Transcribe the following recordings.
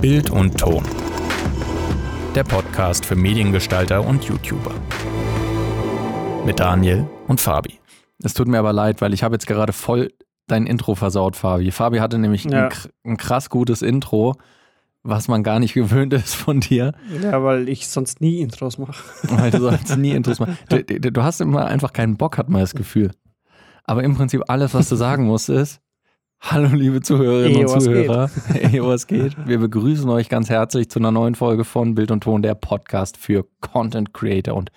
Bild und Ton. Der Podcast für Mediengestalter und YouTuber. Mit Daniel und Fabi. Es tut mir aber leid, weil ich habe jetzt gerade voll dein Intro versaut, Fabi. Fabi hatte nämlich ja. ein, ein, krass gutes Intro, was man gar nicht gewöhnt ist von dir. Ja, weil ich sonst nie Intros mache. Weil du sonst nie Intros machst. Du, du, hast immer einfach keinen Bock, hat man das Gefühl. Aber im Prinzip alles, was du sagen musst, ist, Hallo liebe Zuhörerinnen Ehe, und Zuhörer. Ehe, was geht? Wir begrüßen euch ganz herzlich zu einer neuen Folge von Bild und Ton, der Podcast für Content Creator und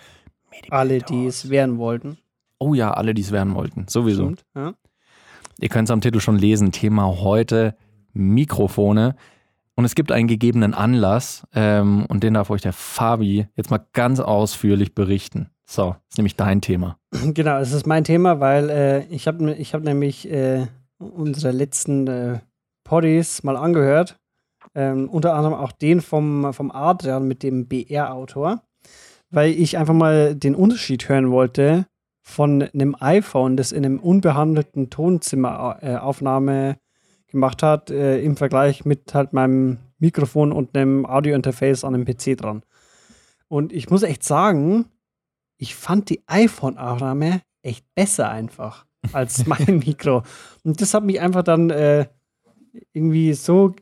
Medienbildner. Alle, die es werden wollten. Oh ja, alle, die es werden wollten. Sowieso. Stimmt, ja. Ihr könnt es am Titel schon lesen. Thema heute Mikrofone. Und es gibt einen gegebenen Anlass ähm, und den darf euch der Fabi jetzt mal ganz ausführlich berichten. So, ist nämlich dein Thema. Genau, es ist mein Thema, weil äh, ich habe ich hab nämlich äh, unsere letzten äh, Poddies mal angehört. Ähm, unter anderem auch den vom, vom Adrian mit dem BR-Autor, weil ich einfach mal den Unterschied hören wollte von einem iPhone, das in einem unbehandelten Tonzimmeraufnahme äh, gemacht hat, äh, im Vergleich mit halt meinem Mikrofon und einem Audiointerface an einem PC dran. Und ich muss echt sagen, ich fand die iPhone-Aufnahme echt besser einfach als mein Mikro. Und das hat mich einfach dann äh, irgendwie so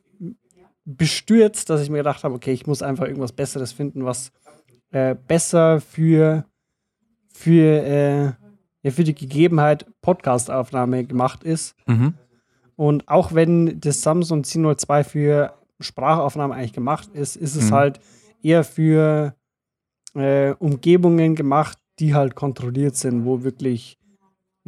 bestürzt, dass ich mir gedacht habe, okay, ich muss einfach irgendwas Besseres finden, was äh, besser für, für, äh, ja, für die Gegebenheit Podcastaufnahme gemacht ist. Mhm. Und auch wenn das Samsung C02 für Sprachaufnahme eigentlich gemacht ist, ist es mhm. halt eher für äh, Umgebungen gemacht, die halt kontrolliert sind, wo wirklich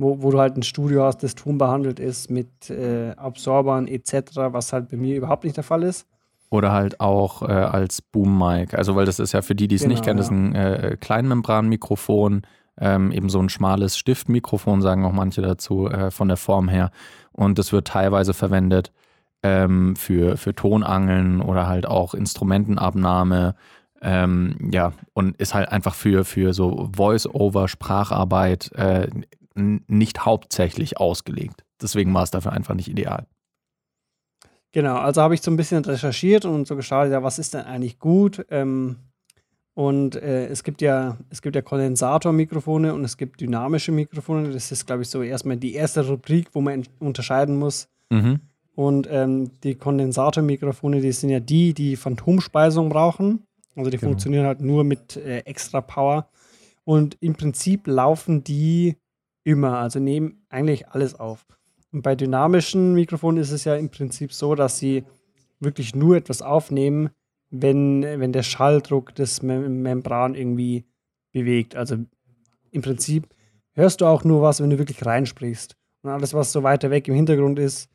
wo, wo du halt ein Studio hast, das Ton behandelt ist mit äh, Absorbern etc., was halt bei mir überhaupt nicht der Fall ist. Oder halt auch äh, als Boom-Mic. Also, weil das ist ja für die, die es genau, nicht kennen, das ist ein äh, Kleinmembranmikrofon, ähm, eben so ein schmales Stiftmikrofon, sagen auch manche dazu, äh, von der Form her. Und das wird teilweise verwendet ähm, für, für Tonangeln oder halt auch Instrumentenabnahme. Ähm, ja, und ist halt einfach für, für so Voice-over, Spracharbeit äh, nicht hauptsächlich ausgelegt. Deswegen war es dafür einfach nicht ideal. Genau, also habe ich so ein bisschen recherchiert und so geschaut, ja, was ist denn eigentlich gut? Ähm, und äh, es gibt ja, es gibt ja Kondensatormikrofone und es gibt dynamische Mikrofone. Das ist, glaube ich, so erstmal die erste Rubrik, wo man unterscheiden muss. Mhm. Und ähm, die Kondensatormikrofone, die sind ja die, die Phantomspeisung brauchen. Also die genau. funktionieren halt nur mit äh, extra Power. Und im Prinzip laufen die immer, also nehmen eigentlich alles auf. Und bei dynamischen Mikrofonen ist es ja im Prinzip so, dass sie wirklich nur etwas aufnehmen, wenn, wenn der Schalldruck des Mem Membran irgendwie bewegt. Also im Prinzip hörst du auch nur was, wenn du wirklich reinsprichst. Und alles, was so weiter weg im Hintergrund ist,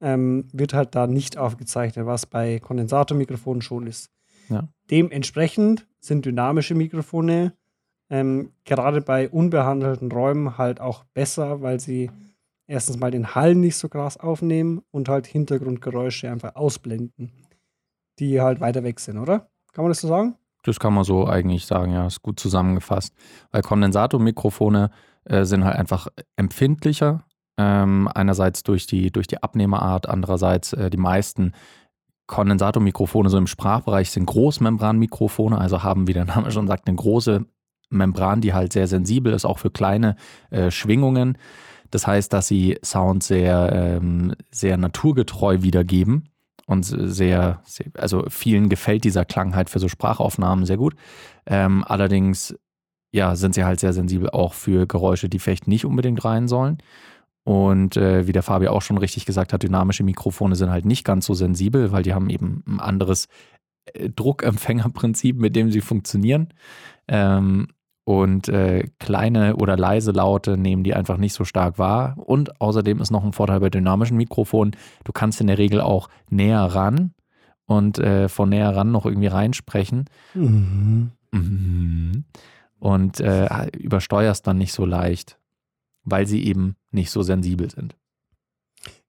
ähm, wird halt da nicht aufgezeichnet, was bei Kondensatormikrofonen schon ist. Ja. Dementsprechend sind dynamische Mikrofone ähm, gerade bei unbehandelten Räumen halt auch besser, weil sie erstens mal den Hall nicht so krass aufnehmen und halt Hintergrundgeräusche einfach ausblenden, die halt weiter weg sind, oder? Kann man das so sagen? Das kann man so eigentlich sagen, ja, ist gut zusammengefasst. Weil Kondensatormikrofone äh, sind halt einfach empfindlicher. Ähm, einerseits durch die, durch die Abnehmerart, andererseits äh, die meisten Kondensatormikrofone so im Sprachbereich sind Großmembranmikrofone, also haben, wie der Name schon sagt, eine große Membran, die halt sehr sensibel ist, auch für kleine äh, Schwingungen. Das heißt, dass sie Sound sehr, ähm, sehr naturgetreu wiedergeben und sehr, sehr, also vielen gefällt dieser Klang halt für so Sprachaufnahmen sehr gut. Ähm, allerdings, ja, sind sie halt sehr sensibel auch für Geräusche, die vielleicht nicht unbedingt rein sollen. Und äh, wie der Fabi auch schon richtig gesagt hat, dynamische Mikrofone sind halt nicht ganz so sensibel, weil die haben eben ein anderes äh, Druckempfängerprinzip, mit dem sie funktionieren. Ähm, und äh, kleine oder leise Laute nehmen die einfach nicht so stark wahr. Und außerdem ist noch ein Vorteil bei dynamischen Mikrofonen, du kannst in der Regel auch näher ran und äh, von näher ran noch irgendwie reinsprechen. Mhm. Mhm. Und äh, übersteuerst dann nicht so leicht, weil sie eben nicht so sensibel sind.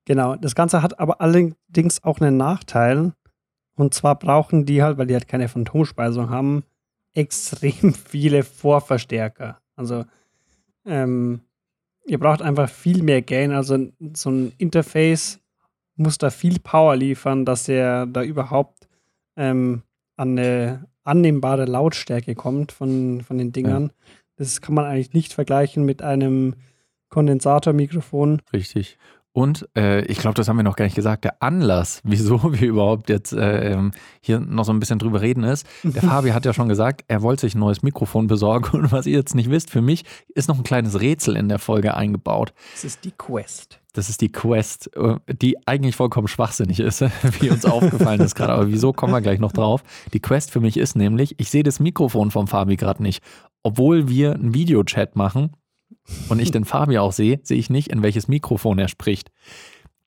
Genau, das Ganze hat aber allerdings auch einen Nachteil. Und zwar brauchen die halt, weil die halt keine Phantomspeisung haben, extrem viele Vorverstärker. Also ähm, ihr braucht einfach viel mehr Gain. Also so ein Interface muss da viel Power liefern, dass er da überhaupt ähm, an eine annehmbare Lautstärke kommt von, von den Dingern. Ja. Das kann man eigentlich nicht vergleichen mit einem Kondensatormikrofon. Richtig. Und äh, ich glaube, das haben wir noch gar nicht gesagt. Der Anlass, wieso wir überhaupt jetzt äh, ähm, hier noch so ein bisschen drüber reden, ist, der Fabi hat ja schon gesagt, er wollte sich ein neues Mikrofon besorgen. Und was ihr jetzt nicht wisst, für mich ist noch ein kleines Rätsel in der Folge eingebaut. Das ist die Quest. Das ist die Quest, äh, die eigentlich vollkommen schwachsinnig ist, wie uns aufgefallen ist gerade. Aber wieso kommen wir gleich noch drauf? Die Quest für mich ist nämlich, ich sehe das Mikrofon vom Fabi gerade nicht. Obwohl wir einen Videochat machen, und ich den Fabi auch sehe, sehe ich nicht, in welches Mikrofon er spricht.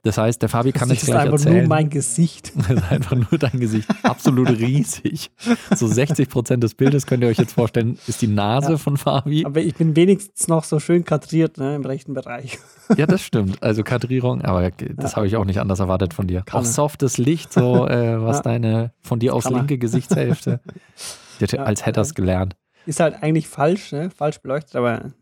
Das heißt, der Fabi kann das jetzt gleich erzählen. Das ist einfach nur mein Gesicht. Das ist einfach nur dein Gesicht. Absolut riesig. So 60 Prozent des Bildes könnt ihr euch jetzt vorstellen, ist die Nase ja. von Fabi. Aber ich bin wenigstens noch so schön kadriert ne, im rechten Bereich. Ja, das stimmt. Also Kadrierung, aber das ja. habe ich auch nicht anders erwartet von dir. Kann auch softes Licht, so äh, was ja. deine von dir aus linke Gesichtshälfte. als hätte er es gelernt. Ist halt eigentlich falsch, ne? falsch beleuchtet, aber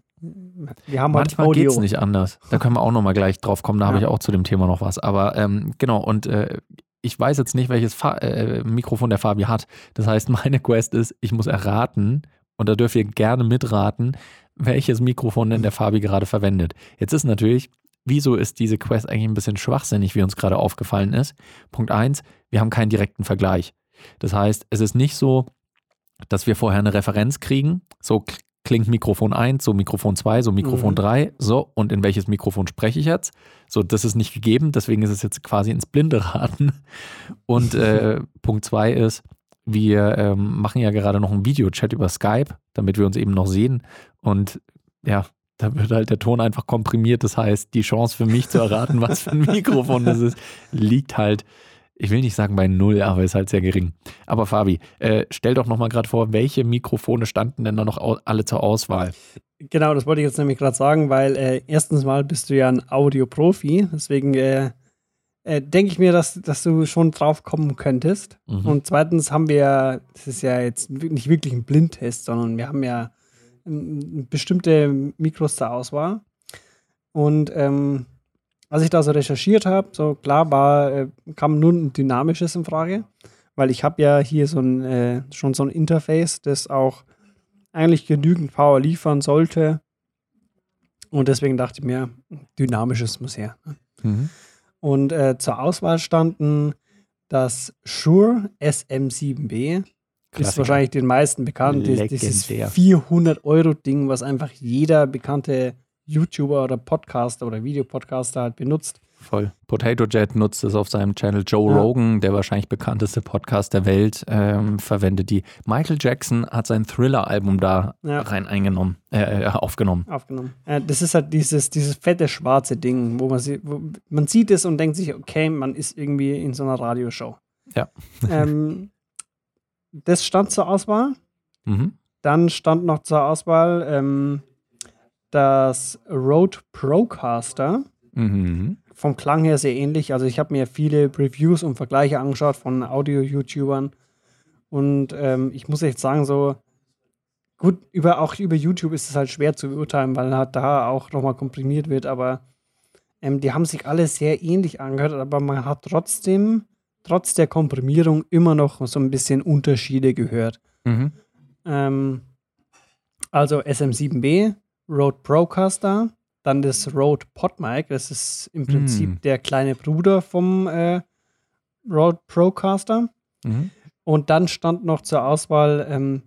wir haben Manchmal geht es nicht anders. Da können wir auch nochmal gleich drauf kommen. Da ja. habe ich auch zu dem Thema noch was. Aber ähm, genau, und äh, ich weiß jetzt nicht, welches Fa äh, Mikrofon der Fabi hat. Das heißt, meine Quest ist, ich muss erraten, und da dürft ihr gerne mitraten, welches Mikrofon denn der Fabi gerade verwendet. Jetzt ist natürlich, wieso ist diese Quest eigentlich ein bisschen schwachsinnig, wie uns gerade aufgefallen ist? Punkt eins, wir haben keinen direkten Vergleich. Das heißt, es ist nicht so, dass wir vorher eine Referenz kriegen. So klingt Mikrofon 1, so Mikrofon 2, so Mikrofon mhm. 3, so und in welches Mikrofon spreche ich jetzt? So, das ist nicht gegeben, deswegen ist es jetzt quasi ins Blinde raten. Und äh, Punkt 2 ist, wir ähm, machen ja gerade noch einen Videochat über Skype, damit wir uns eben noch sehen. Und ja, da wird halt der Ton einfach komprimiert. Das heißt, die Chance für mich zu erraten, was für ein Mikrofon das ist, liegt halt ich will nicht sagen bei null, aber ist halt sehr gering. Aber Fabi, äh, stell doch nochmal gerade vor, welche Mikrofone standen denn da noch alle zur Auswahl? Genau, das wollte ich jetzt nämlich gerade sagen, weil äh, erstens mal bist du ja ein Audioprofi, deswegen äh, äh, denke ich mir, dass, dass du schon drauf kommen könntest. Mhm. Und zweitens haben wir, das ist ja jetzt nicht wirklich ein Blindtest, sondern wir haben ja ähm, bestimmte Mikros zur Auswahl. Und ähm, als ich da so recherchiert habe, so klar war, äh, kam nur ein dynamisches in Frage, weil ich habe ja hier so ein, äh, schon so ein Interface, das auch eigentlich genügend Power liefern sollte. Und deswegen dachte ich mir, dynamisches muss her. Ne? Mhm. Und äh, zur Auswahl standen das Shure SM7B. Klassiker. Ist wahrscheinlich den meisten bekannt. Legendär. Dieses 400-Euro-Ding, was einfach jeder bekannte YouTuber oder Podcaster oder Videopodcaster halt benutzt. Voll. Potato Jet nutzt es auf seinem Channel. Joe ja. Rogan, der wahrscheinlich bekannteste Podcast der Welt, ähm, verwendet die. Michael Jackson hat sein Thriller-Album da ja. rein eingenommen, äh, äh, aufgenommen. Aufgenommen. Äh, das ist halt dieses, dieses fette schwarze Ding, wo man, sie, wo man sieht es und denkt sich, okay, man ist irgendwie in so einer Radioshow. Ja. ähm, das stand zur Auswahl. Mhm. Dann stand noch zur Auswahl ähm, das Rode Procaster. Mhm. Vom Klang her sehr ähnlich. Also ich habe mir viele Reviews und Vergleiche angeschaut von Audio-YouTubern. Und ähm, ich muss echt sagen, so gut, über, auch über YouTube ist es halt schwer zu beurteilen, weil halt da auch nochmal komprimiert wird, aber ähm, die haben sich alle sehr ähnlich angehört, aber man hat trotzdem, trotz der Komprimierung, immer noch so ein bisschen Unterschiede gehört. Mhm. Ähm, also SM7B Rode Procaster, dann das Rode PodMic, das ist im Prinzip mm. der kleine Bruder vom äh, Rode Procaster. Mhm. Und dann stand noch zur Auswahl ähm,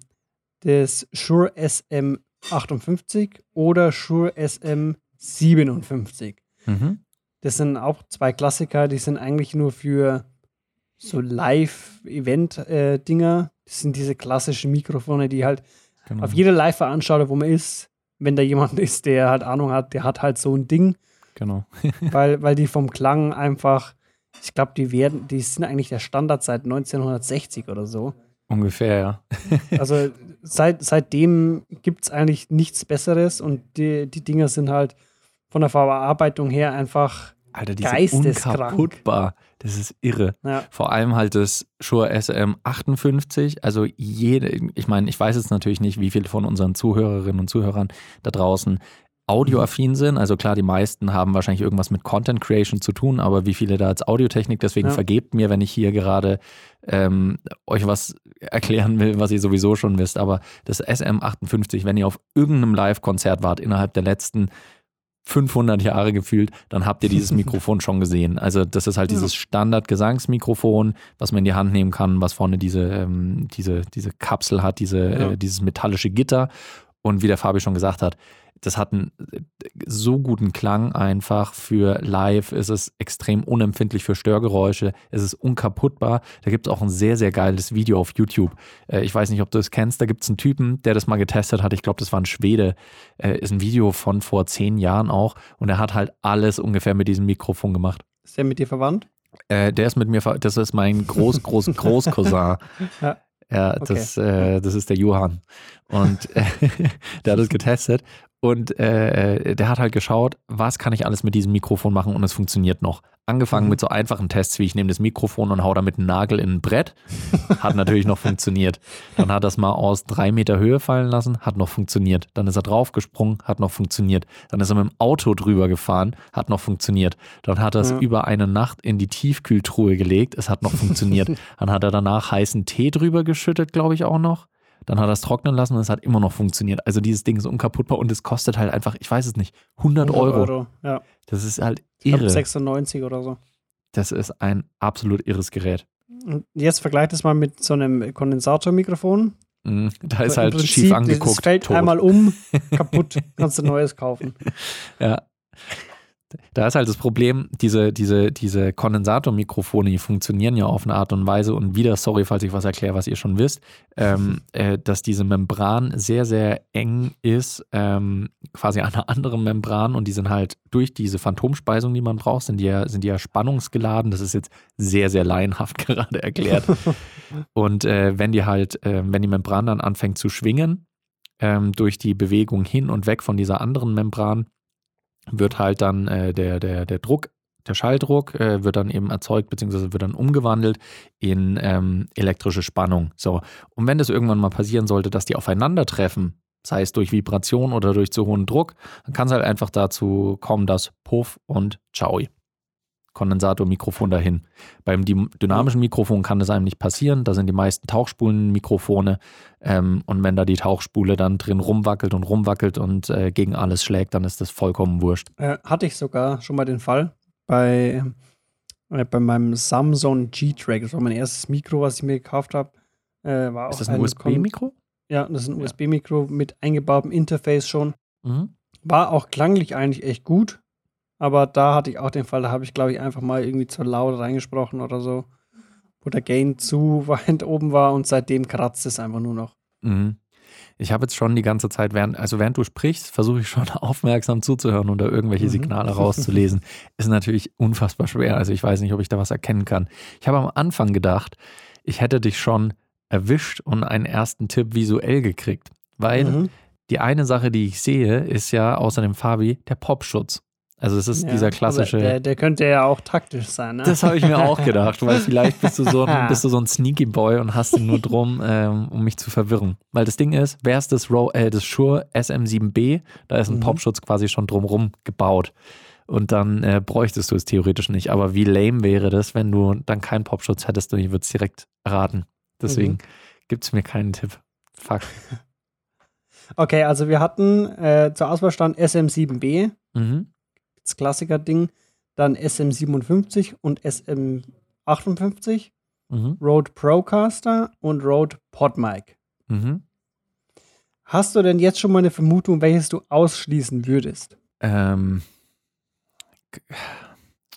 das Shure SM58 oder Shure SM57. Mhm. Das sind auch zwei Klassiker, die sind eigentlich nur für so Live-Event-Dinger. Äh, das sind diese klassischen Mikrofone, die halt genau. auf jeder Live-Veranstaltung, wo man ist, wenn da jemand ist, der halt Ahnung hat, der hat halt so ein Ding. Genau. weil, weil die vom Klang einfach, ich glaube, die werden, die sind eigentlich der Standard seit 1960 oder so. Ungefähr, ja. also seit, seitdem gibt es eigentlich nichts Besseres und die, die Dinger sind halt von der Verarbeitung her einfach Alter, die geisteskrank. unkaputtbar. Das ist irre. Ja. Vor allem halt das Shure SM58. Also jede, ich meine, ich weiß jetzt natürlich nicht, wie viele von unseren Zuhörerinnen und Zuhörern da draußen audioaffin sind. Also klar, die meisten haben wahrscheinlich irgendwas mit Content Creation zu tun, aber wie viele da als Audiotechnik, deswegen Ja. vergebt mir, wenn ich hier gerade ähm, euch was erklären will, was ihr sowieso schon wisst. Aber das SM58, wenn ihr auf irgendeinem Live-Konzert wart innerhalb der letzten 500 Jahre gefühlt, dann habt ihr dieses Mikrofon schon gesehen. Also das ist halt dieses Standard-Gesangsmikrofon, was man in die Hand nehmen kann, was vorne diese, ähm, diese, diese Kapsel hat, diese, Ja. äh, dieses metallische Gitter. Und wie der Fabi schon gesagt hat, das hat einen so guten Klang einfach für live. Es ist extrem unempfindlich für Störgeräusche. Es ist unkaputtbar. Da gibt es auch ein sehr, sehr geiles Video auf YouTube. Äh, ich weiß nicht, ob du es kennst. Da gibt es einen Typen, der das mal getestet hat. Ich glaube, das war ein Schwede. Äh, ist ein Video von vor zehn Jahren auch. Und er hat halt alles ungefähr mit diesem Mikrofon gemacht. Ist der mit dir verwandt? Äh, der ist mit mir, das ist mein Groß, Groß, Großcousin. Ja. Ja, das, äh, das ist der Johann. Und äh, der hat es getestet. Und äh, der hat halt geschaut, was kann ich alles mit diesem Mikrofon machen und es funktioniert noch. Angefangen Mhm. mit so einfachen Tests, wie ich nehme das Mikrofon und hau damit einen Nagel in ein Brett. Hat natürlich noch funktioniert. Dann hat er es mal aus drei Meter Höhe fallen lassen, hat noch funktioniert. Dann ist er draufgesprungen, hat noch funktioniert. Dann ist er mit dem Auto drüber gefahren, hat noch funktioniert. Dann hat er es Ja. über eine Nacht in die Tiefkühltruhe gelegt, es hat noch funktioniert. Dann hat er danach heißen Tee drüber geschüttet, glaube ich auch noch. Dann hat er es trocknen lassen und es hat immer noch funktioniert. Also dieses Ding ist unkaputtbar und es kostet halt einfach, ich weiß es nicht, 100, Euro. Ja. Das ist halt Ich irre. 96 oder so. Das ist ein absolut irres Gerät. Und jetzt vergleicht es mal mit so einem Kondensatormikrofon. Mhm. Da ist halt Prinzip, schief Es angeguckt. fällt tot. einmal um, kaputt, kannst du neues kaufen. Ja. Da ist halt das Problem, diese, diese, diese Kondensatormikrofone, die funktionieren ja auf eine Art und Weise und wieder, sorry, falls ich was erkläre, was ihr schon wisst, ähm, äh, dass diese Membran sehr, sehr eng ist, ähm, quasi an einer anderen Membran und die sind halt durch diese Phantomspeisung, die man braucht, sind die ja, sind die ja spannungsgeladen. Das ist jetzt sehr, sehr laienhaft gerade erklärt. Und äh, wenn die halt, äh, wenn die Membran dann anfängt zu schwingen, ähm, durch die Bewegung hin und weg von dieser anderen Membran, wird halt dann äh, der, der, der Druck, der Schalldruck äh, wird dann eben erzeugt, beziehungsweise wird dann umgewandelt in ähm, elektrische Spannung. So. Und wenn das irgendwann mal passieren sollte, dass die aufeinandertreffen, sei es durch Vibration oder durch zu hohen Druck, dann kann es halt einfach dazu kommen, dass Puff und Ciao. Kondensatormikrofon dahin. Beim dy- dynamischen Mikrofon kann das einem nicht passieren. Da sind die meisten Tauchspulenmikrofone. Ähm, und wenn da die Tauchspule dann drin rumwackelt und rumwackelt und äh, gegen alles schlägt, dann ist das vollkommen wurscht. Äh, hatte ich sogar schon mal den Fall bei, äh, bei meinem Samsung G-Track. Das war mein erstes Mikro, was ich mir gekauft habe. Äh, war Ist das ein USB-Mikro? Ja, das ist ein Ja. USB-Mikro mit eingebautem Interface schon. Mhm. War auch klanglich eigentlich echt gut. Aber da hatte ich auch den Fall, da habe ich, glaube ich, einfach mal irgendwie zu laut reingesprochen oder so. Wo der Gain zu weit oben war und seitdem kratzt es einfach nur noch. Mhm. Ich habe jetzt schon die ganze Zeit, während, also während du sprichst, versuche ich schon aufmerksam zuzuhören und da irgendwelche Mhm. Signale rauszulesen. Ist natürlich unfassbar schwer. Also ich weiß nicht, ob ich da was erkennen kann. Ich habe am Anfang gedacht, ich hätte dich schon erwischt und einen ersten Tipp visuell gekriegt. Weil Mhm. die eine Sache, die ich sehe, ist ja außer dem Fabi der Popschutz. Also es ist Ja, dieser klassische. Der, der könnte ja auch taktisch sein, ne? Das habe ich mir auch gedacht, weil vielleicht bist du so ein, bist du so ein Sneaky Boy und hast ihn nur drum, ähm, um mich zu verwirren. Weil das Ding ist, wer ist das, Ro äh, das Shure SM7B? Da ist ein Mhm. Popschutz quasi schon drumrum gebaut. Und dann äh, bräuchtest du es theoretisch nicht. Aber wie lame wäre das, wenn du dann keinen Popschutz hättest und ich würde es direkt erraten. Deswegen Mhm. gibt es mir keinen Tipp. Fuck. Okay, also wir hatten äh, zur Auswahl stand SM7B, Mhm. Das Klassiker-Ding, dann SM57 und SM58, Mhm. Rode Procaster und Rode PodMic. Mhm. Hast du denn jetzt schon mal eine Vermutung, welches du ausschließen würdest? Ähm,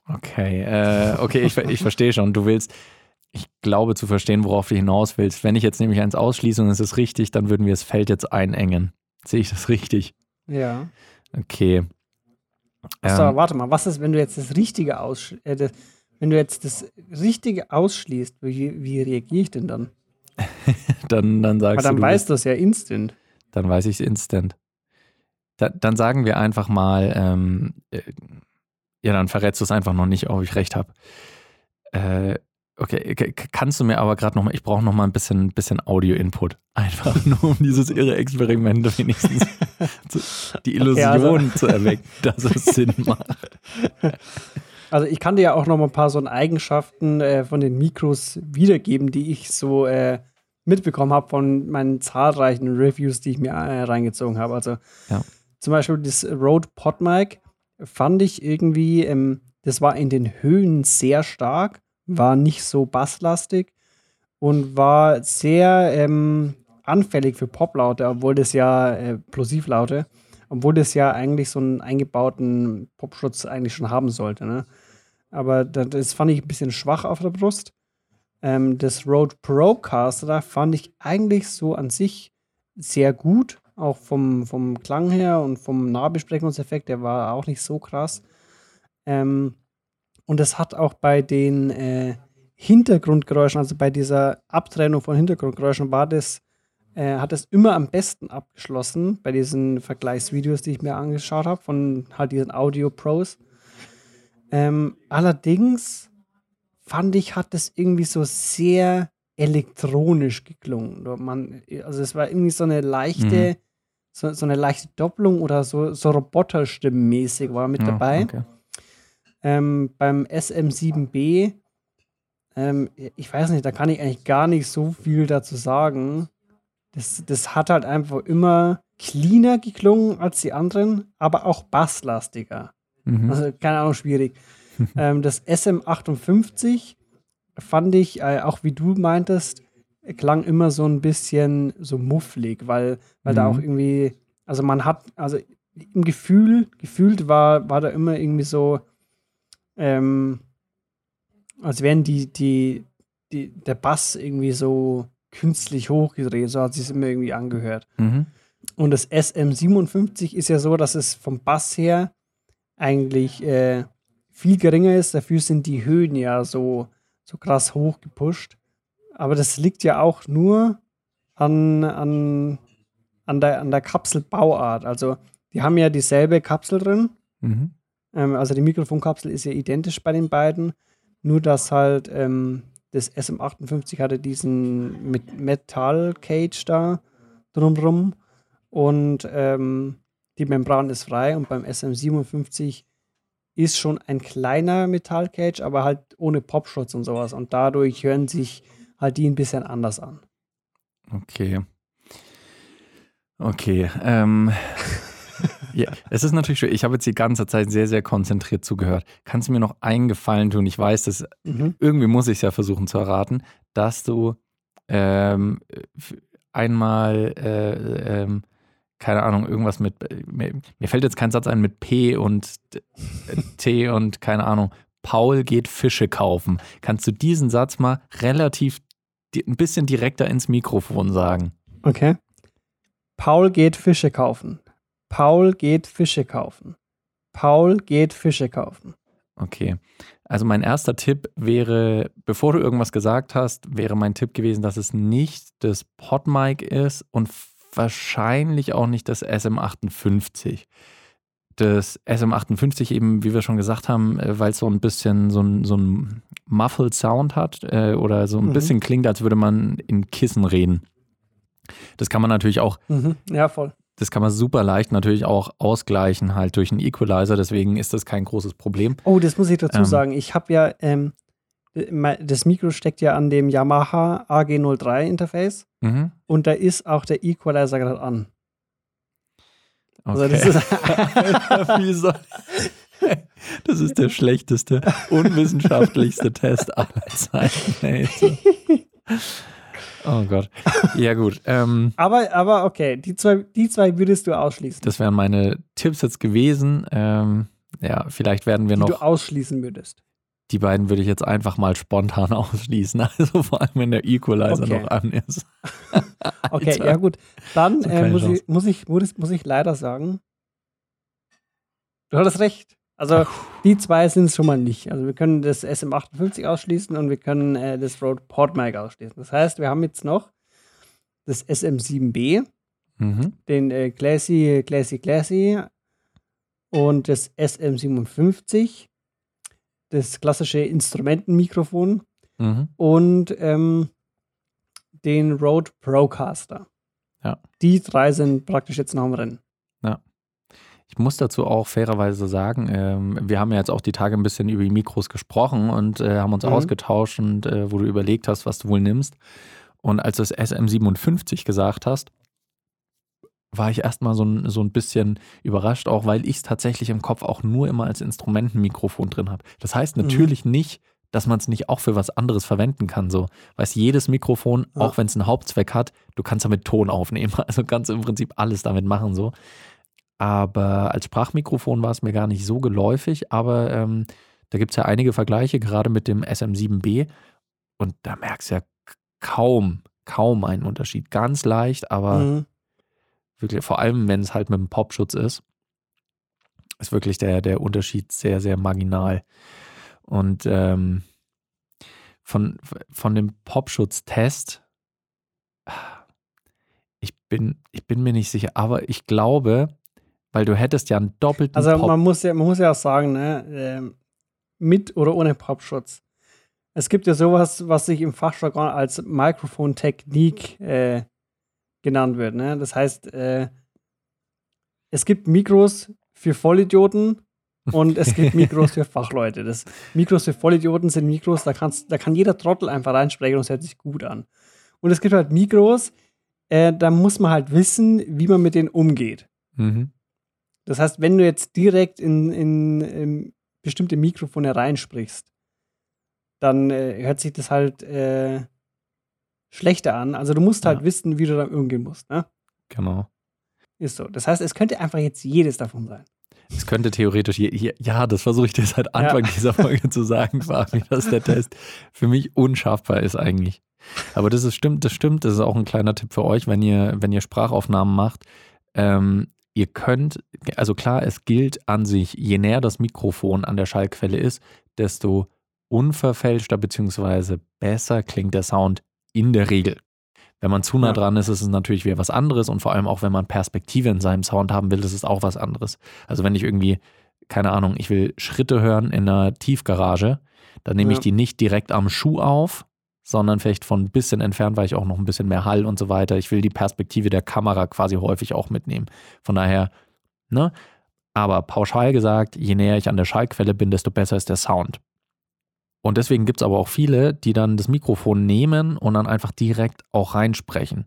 okay, äh, okay, ich, ich verstehe schon. Du willst, ich glaube zu verstehen, worauf du hinaus willst. Wenn ich jetzt nämlich eins ausschließe und es ist richtig, dann würden wir das Feld jetzt einengen. Sehe ich das richtig? Ja. Okay. So, Ähm, warte mal, was ist, wenn du jetzt das Richtige ausschließt? Äh, wenn du jetzt das Richtige ausschließt, wie, wie reagiere ich denn dann? dann, dann sagst dann du, du weißt du es ja instant. dann weiß ich es instant. Da, dann sagen wir einfach mal, ähm, äh, ja, dann verrätst du es einfach noch nicht, ob ich recht habe. Äh, Okay, kannst du mir aber gerade nochmal, ich brauche nochmal ein bisschen, bisschen Audio-Input. Einfach nur, um dieses irre Experiment wenigstens zu, die Illusion okay, also. zu erwecken, dass es Sinn macht. Also ich kann dir ja auch noch mal ein paar so Eigenschaften äh, von den Mikros wiedergeben, die ich so äh, mitbekommen habe von meinen zahlreichen Reviews, die ich mir äh, reingezogen habe. Also ja. zum Beispiel das Rode PodMic fand ich irgendwie, ähm, das war in den Höhen sehr stark war nicht so basslastig und war sehr ähm, anfällig für Poplaute, obwohl das ja äh, Plosivlaute, obwohl das ja eigentlich so einen eingebauten Popschutz eigentlich schon haben sollte. Ne? Aber das fand ich ein bisschen schwach auf der Brust. Ähm, das Rode Procaster fand ich eigentlich so an sich sehr gut, auch vom, vom Klang her und vom Nahbesprechungseffekt, der war auch nicht so krass. Ähm, und es hat auch bei den äh, Hintergrundgeräuschen, also bei dieser Abtrennung von Hintergrundgeräuschen, war das, äh, hat es immer am besten abgeschlossen bei diesen Vergleichsvideos, die ich mir angeschaut habe, von halt diesen Audio Pros. Ähm, allerdings fand ich, hat das irgendwie so sehr elektronisch geklungen. Man, also es war irgendwie so eine leichte, mhm. so, so, eine leichte Doppelung oder so, so Roboterstimmenmäßig war mit ja, dabei. Okay. Ähm, beim SM7B, ähm, ich weiß nicht, da kann ich eigentlich gar nicht so viel dazu sagen. Das, das hat halt einfach immer cleaner geklungen als die anderen, aber auch basslastiger. Mhm. Also, keine Ahnung, schwierig. ähm, das SM58 fand ich, äh, auch wie du meintest, klang immer so ein bisschen so mufflig, weil, weil mhm. da auch irgendwie, also man hat, also im Gefühl, gefühlt war, war da immer irgendwie so, ähm, als wären die, die, die, der Bass irgendwie so künstlich hochgedreht, so hat es sich immer irgendwie angehört. Mhm. Und das SM57 ist ja so, dass es vom Bass her eigentlich äh, viel geringer ist. Dafür sind die Höhen ja so, so krass hochgepusht. Aber das liegt ja auch nur an, an, an, der, an der Kapselbauart. Also, die haben ja dieselbe Kapsel drin. Mhm. Ähm, also die Mikrofonkapsel ist ja identisch bei den beiden, nur dass halt ähm, das SM58 hatte diesen mit Metall Cage da drumrum und ähm, die Membran ist frei und beim SM57 ist schon ein kleiner Metallcage, aber halt ohne Popschutz und sowas und dadurch hören sich halt die ein bisschen anders an. Okay. Okay. Ähm, ja, es ist natürlich schön. Ich habe jetzt die ganze Zeit sehr, sehr konzentriert zugehört. Kannst du mir noch einen Gefallen tun? Ich weiß, dass mhm. irgendwie muss ich es ja versuchen zu erraten, dass du ähm, einmal, äh, ähm, keine Ahnung, irgendwas mit, mir, mir, fällt jetzt kein Satz ein mit P und T und keine Ahnung, Paul geht Fische kaufen. Kannst du diesen Satz mal relativ ein bisschen direkter ins Mikrofon sagen? Okay. Paul geht Fische kaufen. Paul geht Fische kaufen. Paul geht Fische kaufen. Okay. Also mein erster Tipp wäre, bevor du irgendwas gesagt hast, wäre mein Tipp gewesen, dass es nicht das PodMic ist und wahrscheinlich auch nicht das SM58. Das SM58 eben, wie wir schon gesagt haben, äh, weil es so ein bisschen so ein, so ein Muffled Sound hat äh, oder so ein mhm. bisschen klingt, als würde man in Kissen reden. Das kann man natürlich auch mhm. ja, voll. Das kann man super leicht natürlich auch ausgleichen, halt durch einen Equalizer. Deswegen ist das kein großes Problem. Oh, das muss ich dazu ähm, sagen. Ich habe ja, ähm, das Mikro steckt ja an dem Yamaha AG03 Interface mhm. und da ist auch der Equalizer gerade an. Also okay. Also das ist Das ist der schlechteste, unwissenschaftlichste Test aller Zeiten. Oh Gott. Ja, gut. Ähm, aber, aber okay, die zwei, die zwei würdest du ausschließen. Das wären meine Tipps jetzt gewesen. Ähm, ja, vielleicht werden wir die noch. Die du ausschließen würdest. Die beiden würde ich jetzt einfach mal spontan ausschließen. Also vor allem, wenn der Equalizer okay. noch an ist. okay, ja gut. Dann äh, muss, ich, muss, ich, muss, muss ich leider sagen, du hattest recht. Also die zwei sind es schon mal nicht. Also wir können das SM58 ausschließen und wir können äh, das Rode PodMic ausschließen. Das heißt, wir haben jetzt noch das SM7B, mhm. den äh, Classy, Classy, Classy und das SM57, das klassische Instrumentenmikrofon. mhm. und ähm, den Rode Procaster. Ja. Die drei sind praktisch jetzt noch im Rennen. Ich muss dazu auch fairerweise sagen, ähm, wir haben ja jetzt auch die Tage ein bisschen über die Mikros gesprochen und äh, haben uns mhm. ausgetauscht und äh, wo du überlegt hast, was du wohl nimmst. Und als du das SM57 gesagt hast, war ich erstmal so ein, so ein bisschen überrascht, auch weil ich es tatsächlich im Kopf auch nur immer als Instrumentenmikrofon drin habe. Das heißt mhm. natürlich mhm. nicht, dass man es nicht auch für was anderes verwenden kann. So, weißt jedes Mikrofon, ja. auch wenn es einen Hauptzweck hat, du kannst damit Ton aufnehmen. Also kannst du im Prinzip alles damit machen. So. Aber als Sprachmikrofon war es mir gar nicht so geläufig, aber ähm, da gibt es ja einige Vergleiche, gerade mit dem SM7B. Und da merkst du ja kaum, kaum einen Unterschied. Ganz leicht, aber mhm. wirklich, vor allem wenn es halt mit dem Popschutz ist, ist wirklich der, der Unterschied sehr, sehr marginal. Und ähm, von, von dem Popschutz-Test, ich bin, ich bin mir nicht sicher, aber ich glaube, weil du hättest ja einen doppelten Also Pop man muss ja, man muss ja auch sagen, ne, äh, mit oder ohne Popschutz. Es gibt ja sowas, was sich im Fachjargon als Mikrofontechnik äh, genannt wird. Ne? Das heißt, äh, es gibt Mikros für Vollidioten und es gibt Mikros für Fachleute. Das Mikros für Vollidioten sind Mikros, da, kannst, da kann jeder Trottel einfach reinsprechen und es hört sich gut an. Und es gibt halt Mikros, äh, da muss man halt wissen, wie man mit denen umgeht. Mhm. Das heißt, wenn du jetzt direkt in, in, in bestimmte Mikrofone reinsprichst, dann äh, hört sich das halt äh, schlechter an. Also du musst halt ja. wissen, wie du damit umgehen musst. Ne? Genau. Ist so. Das heißt, es könnte einfach jetzt jedes davon sein. Es könnte theoretisch, je, je, ja, das versuche ich dir seit Anfang ja. dieser Folge zu sagen, Fabi, dass der Test für mich unschaffbar ist eigentlich. Aber das ist stimmt, das stimmt. Das ist auch ein kleiner Tipp für euch, wenn ihr, wenn ihr Sprachaufnahmen macht. Ähm, ihr könnt, also klar, es gilt an sich, je näher das Mikrofon an der Schallquelle ist, desto unverfälschter bzw. besser klingt der Sound in der Regel. Wenn man zu nah dran ist, ist es natürlich wieder was anderes und vor allem auch, wenn man Perspektive in seinem Sound haben will, ist es auch was anderes. Also wenn ich irgendwie, keine Ahnung, ich will Schritte hören in einer Tiefgarage, dann nehme ja. ich die nicht direkt am Schuh auf, sondern vielleicht von ein bisschen entfernt, weil ich auch noch ein bisschen mehr Hall und so weiter. Ich will die Perspektive der Kamera quasi häufig auch mitnehmen. Von daher, ne? Aber pauschal gesagt, je näher ich an der Schallquelle bin, desto besser ist der Sound. Und deswegen gibt es aber auch viele, die dann das Mikrofon nehmen und dann einfach direkt auch reinsprechen.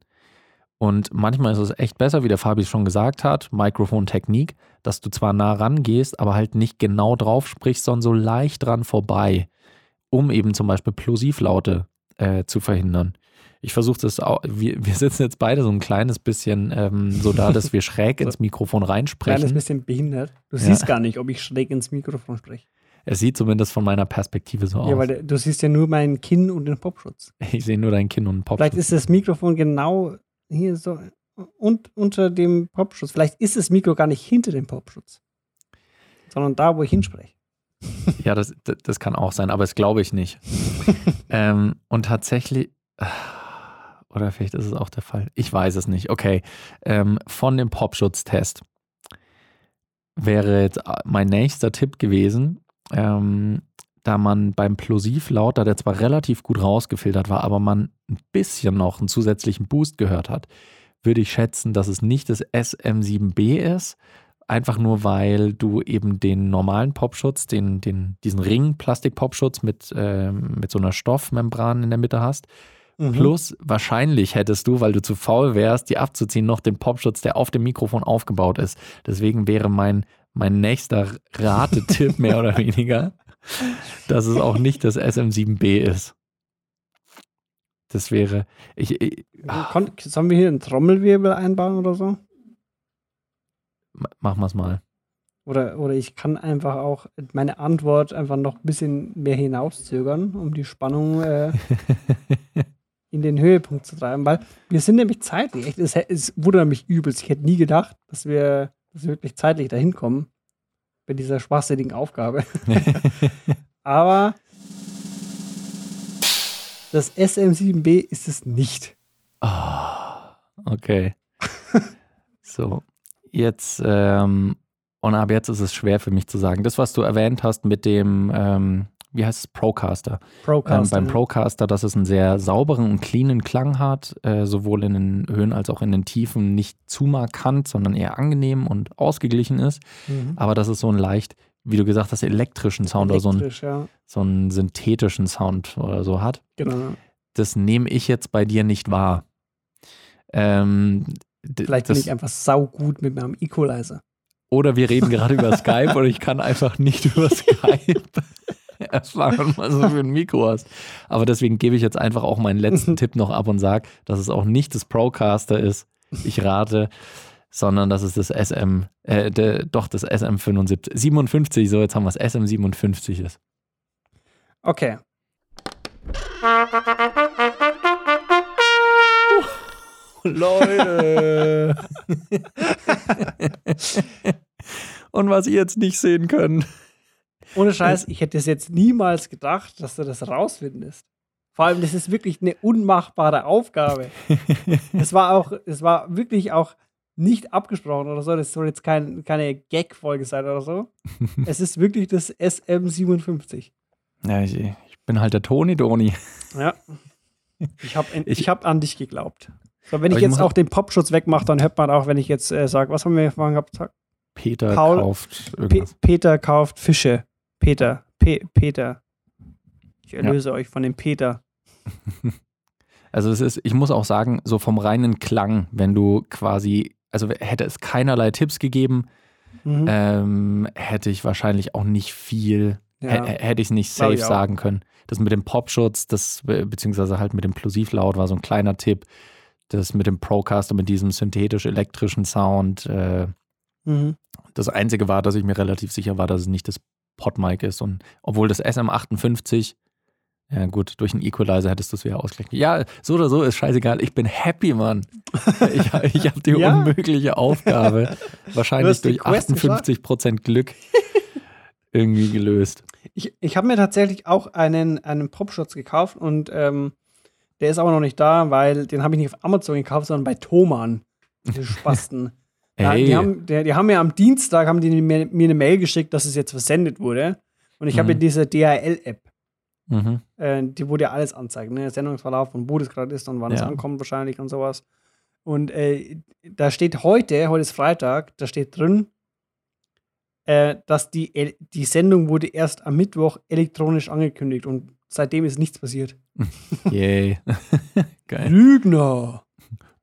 Und manchmal ist es echt besser, wie der Fabi schon gesagt hat, Mikrofontechnik, dass du zwar nah rangehst, aber halt nicht genau drauf sprichst, sondern so leicht dran vorbei, um eben zum Beispiel Plosivlaute äh, zu verhindern. Ich versuche das auch, wir, wir, sitzen jetzt beide so ein kleines bisschen ähm, so da, dass wir schräg ins Mikrofon reinsprechen. Kleines bisschen behindert. Du ja. siehst gar nicht, ob ich schräg ins Mikrofon spreche. Es sieht zumindest von meiner Perspektive so aus. Ja, weil du siehst ja nur mein Kinn und den Popschutz. Ich sehe nur dein Kinn und den Popschutz. Vielleicht ist das Mikrofon genau hier so und unter dem Popschutz. Vielleicht ist das Mikro gar nicht hinter dem Popschutz, sondern da, wo ich hinspreche. Ja, das, das kann auch sein, aber das glaube ich nicht. ähm, und tatsächlich, oder vielleicht ist es auch der Fall, ich weiß es nicht. Okay, ähm, von dem Popschutztest wäre jetzt mein nächster Tipp gewesen, ähm, da man beim Plosivlaut, da der zwar relativ gut rausgefiltert war, aber man ein bisschen noch einen zusätzlichen Boost gehört hat, würde ich schätzen, dass es nicht das SM7B ist, einfach nur weil du eben den normalen Popschutz, den, den, diesen Ring-Plastik-Popschutz mit, äh, mit so einer Stoffmembran in der Mitte hast. Mhm. Plus wahrscheinlich hättest du, weil du zu faul wärst, die abzuziehen, noch den Popschutz, der auf dem Mikrofon aufgebaut ist. Deswegen wäre mein mein nächster Ratetipp mehr oder weniger, dass es auch nicht das SM7B ist. Das wäre. Ich, ich Sollen wir hier einen Trommelwirbel einbauen oder so? Machen wir es mal. Oder, oder ich kann einfach auch meine Antwort einfach noch ein bisschen mehr hinauszögern, um die Spannung äh, in den Höhepunkt zu treiben, weil wir sind nämlich zeitlich. Echt, es, es wundert mich übelst. Ich hätte nie gedacht, dass wir dass wir wirklich zeitlich dahin kommen bei dieser schwachsinnigen Aufgabe. Aber das SM7B ist es nicht. Oh, okay. so, jetzt, ähm, und ab jetzt ist es schwer für mich zu sagen. Das, was du erwähnt hast mit dem, ähm, wie heißt es, Procaster. Procaster. Ähm, beim Procaster, dass es einen sehr sauberen und cleanen Klang hat, äh, sowohl in den Höhen als auch in den Tiefen, nicht zu markant, sondern eher angenehm und ausgeglichen ist. Mhm. Aber dass es so einen leicht, wie du gesagt hast, elektrischen Sound oder so einen, Elektrisch, ja. so einen synthetischen Sound oder so hat. Genau. Das nehme ich jetzt bei dir nicht wahr. Ähm, Vielleicht bin ich einfach saugut mit meinem Equalizer. Oder wir reden gerade über Skype und ich kann einfach nicht über Skype erfahren, was du für ein Mikro hast. Aber deswegen gebe ich jetzt einfach auch meinen letzten Tipp noch ab und sage, dass es auch nicht das Procaster ist. Ich rate, sondern dass es das SM, äh, de, doch das SM75, 57, so jetzt haben wir es, SM57 ist. Okay. Leute! und was ihr jetzt nicht sehen könnt. Ohne Scheiß, ich hätte es jetzt niemals gedacht, dass du das rausfindest. Vor allem, das ist wirklich eine unmachbare Aufgabe. Es war auch, es war wirklich auch nicht abgesprochen oder so. Das soll jetzt kein, keine Gag-Folge sein oder so. Es ist wirklich das SM57. Ja, ich, ich bin halt der Toni Doni. Ja. Ich habe Ich- ich, hab an dich geglaubt. So, wenn ich Aber ich jetzt auch den Popschutz wegmache, dann hört man auch, wenn ich jetzt äh, sage, was haben wir vorhin gehabt? Peter Paul- kauft irgendwas. Peter kauft Fische. Peter. Pe Peter. Ich erlöse euch von dem Peter. Also es ist, ich muss auch sagen, so vom reinen Klang, wenn du quasi, also hätte es keinerlei Tipps gegeben, Mhm. ähm, hätte ich wahrscheinlich auch nicht viel, Ja. hä- hätte ich es nicht safe sagen können. Das mit dem Popschutz, das be- beziehungsweise halt mit dem Plosivlaut war so ein kleiner Tipp. Das mit dem Procaster, mit diesem synthetisch-elektrischen Sound. Äh, Mhm. das Einzige war, dass ich mir relativ sicher war, dass es nicht das Podmic ist. Und obwohl das SM58, ja gut, durch einen Equalizer hättest du es wieder ausgleichen. Ja, so oder so ist scheißegal. Ich bin happy, Mann. Ich, ich habe die Ja. unmögliche Aufgabe, wahrscheinlich durch Quest 58% Glück irgendwie gelöst. Ich, ich habe mir tatsächlich auch einen, einen Popschutz gekauft und ähm, der ist aber noch nicht da, weil den habe ich nicht auf Amazon gekauft, sondern bei Thomann. Diese Spasten. Ja, die, haben, der, die haben mir am Dienstag haben die mir, mir eine Mail geschickt, dass es jetzt versendet wurde. Und ich habe Mhm. ja diese DHL-App, mhm. äh, die wo dir alles anzeigt, ne? Sendungsverlauf und wo das gerade ist und wann es Ja. ankommt wahrscheinlich und sowas. Und äh, da steht heute, heute ist Freitag, da steht drin, äh, dass die, die Sendung wurde erst am Mittwoch elektronisch angekündigt und seitdem ist nichts passiert. Yay. Geil. Lügner!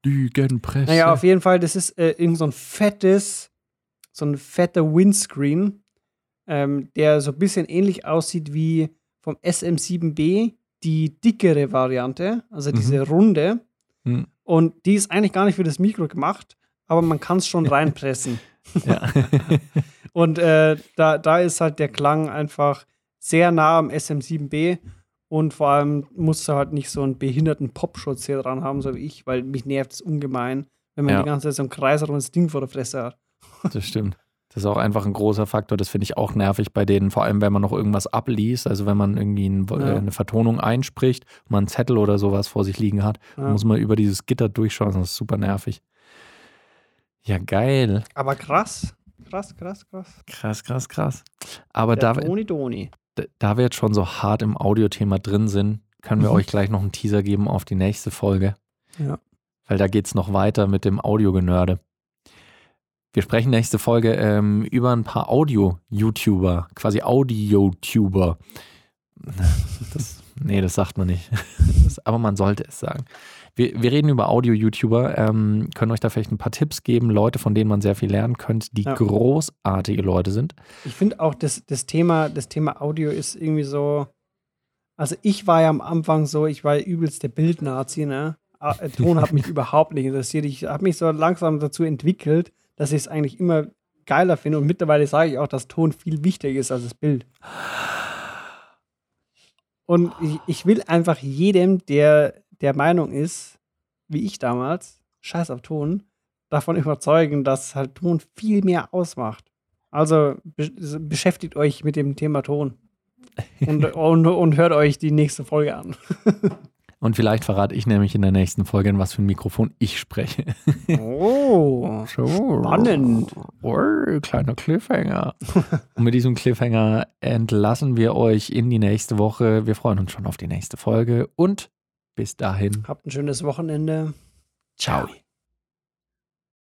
Lügenpresse. Naja, auf jeden Fall, das ist äh, irgend so ein fettes, so ein fetter Windscreen, ähm, der so ein bisschen ähnlich aussieht wie vom SM7B, die dickere Variante, also diese runde. Mhm. Und die ist eigentlich gar nicht für das Mikro gemacht, aber man kann es schon reinpressen. ja. Und äh, da, da ist halt der Klang einfach sehr nah am SM7B und vor allem musst du halt nicht so einen behinderten Popschutz hier dran haben, so wie ich, weil mich nervt es ungemein, wenn man Ja. die ganze Zeit so ein kreisrundes Ding vor der Fresse hat. Das stimmt. Das ist auch einfach ein großer Faktor. Das finde ich auch nervig bei denen, vor allem wenn man noch irgendwas abliest. Also wenn man irgendwie ein, Ja. äh, eine Vertonung einspricht, man einen Zettel oder sowas vor sich liegen hat, Ja. dann muss man über dieses Gitter durchschauen. Das ist super nervig. Ja, geil. Aber krass, krass, krass, krass. Krass, krass, krass. Aber Der da, Toni Doni. da wir jetzt schon so hart im Audiothema drin sind, können wir Mhm. euch gleich noch einen Teaser geben auf die nächste Folge. Ja. Weil da geht es noch weiter mit dem Audiogenörde. Wir sprechen nächste Folge ähm, über ein paar Audio-YouTuber, quasi Audio-Tuber. Das, nee, das sagt man nicht. Das, aber man sollte es sagen. Wir, wir reden über Audio-YouTuber, ähm, können euch da vielleicht ein paar Tipps geben, Leute, von denen man sehr viel lernen könnte, die Ja. großartige Leute sind. Ich finde auch, das, das, Thema, das Thema Audio ist irgendwie so. Also, ich war ja am Anfang so, ich war übelst der Bildnazi, ne? Äh, Ton hat mich überhaupt nicht interessiert. Ich habe mich so langsam dazu entwickelt, dass ich es eigentlich immer geiler finde. Und mittlerweile sage ich auch, dass Ton viel wichtiger ist als das Bild. Und ich, ich will einfach jedem, der der Meinung ist, wie ich damals, scheiß auf Ton, davon überzeugen, dass halt Ton viel mehr ausmacht. Also be beschäftigt euch mit dem Thema Ton und, und, und hört euch die nächste Folge an. Und vielleicht verrate ich nämlich in der nächsten Folge, in was für ein Mikrofon ich spreche. Oh, spannend. Oh, kleiner Cliffhanger. Und mit diesem Cliffhanger entlassen wir euch in die nächste Woche. Wir freuen uns schon auf die nächste Folge und bis dahin. Habt ein schönes Wochenende. Ciao.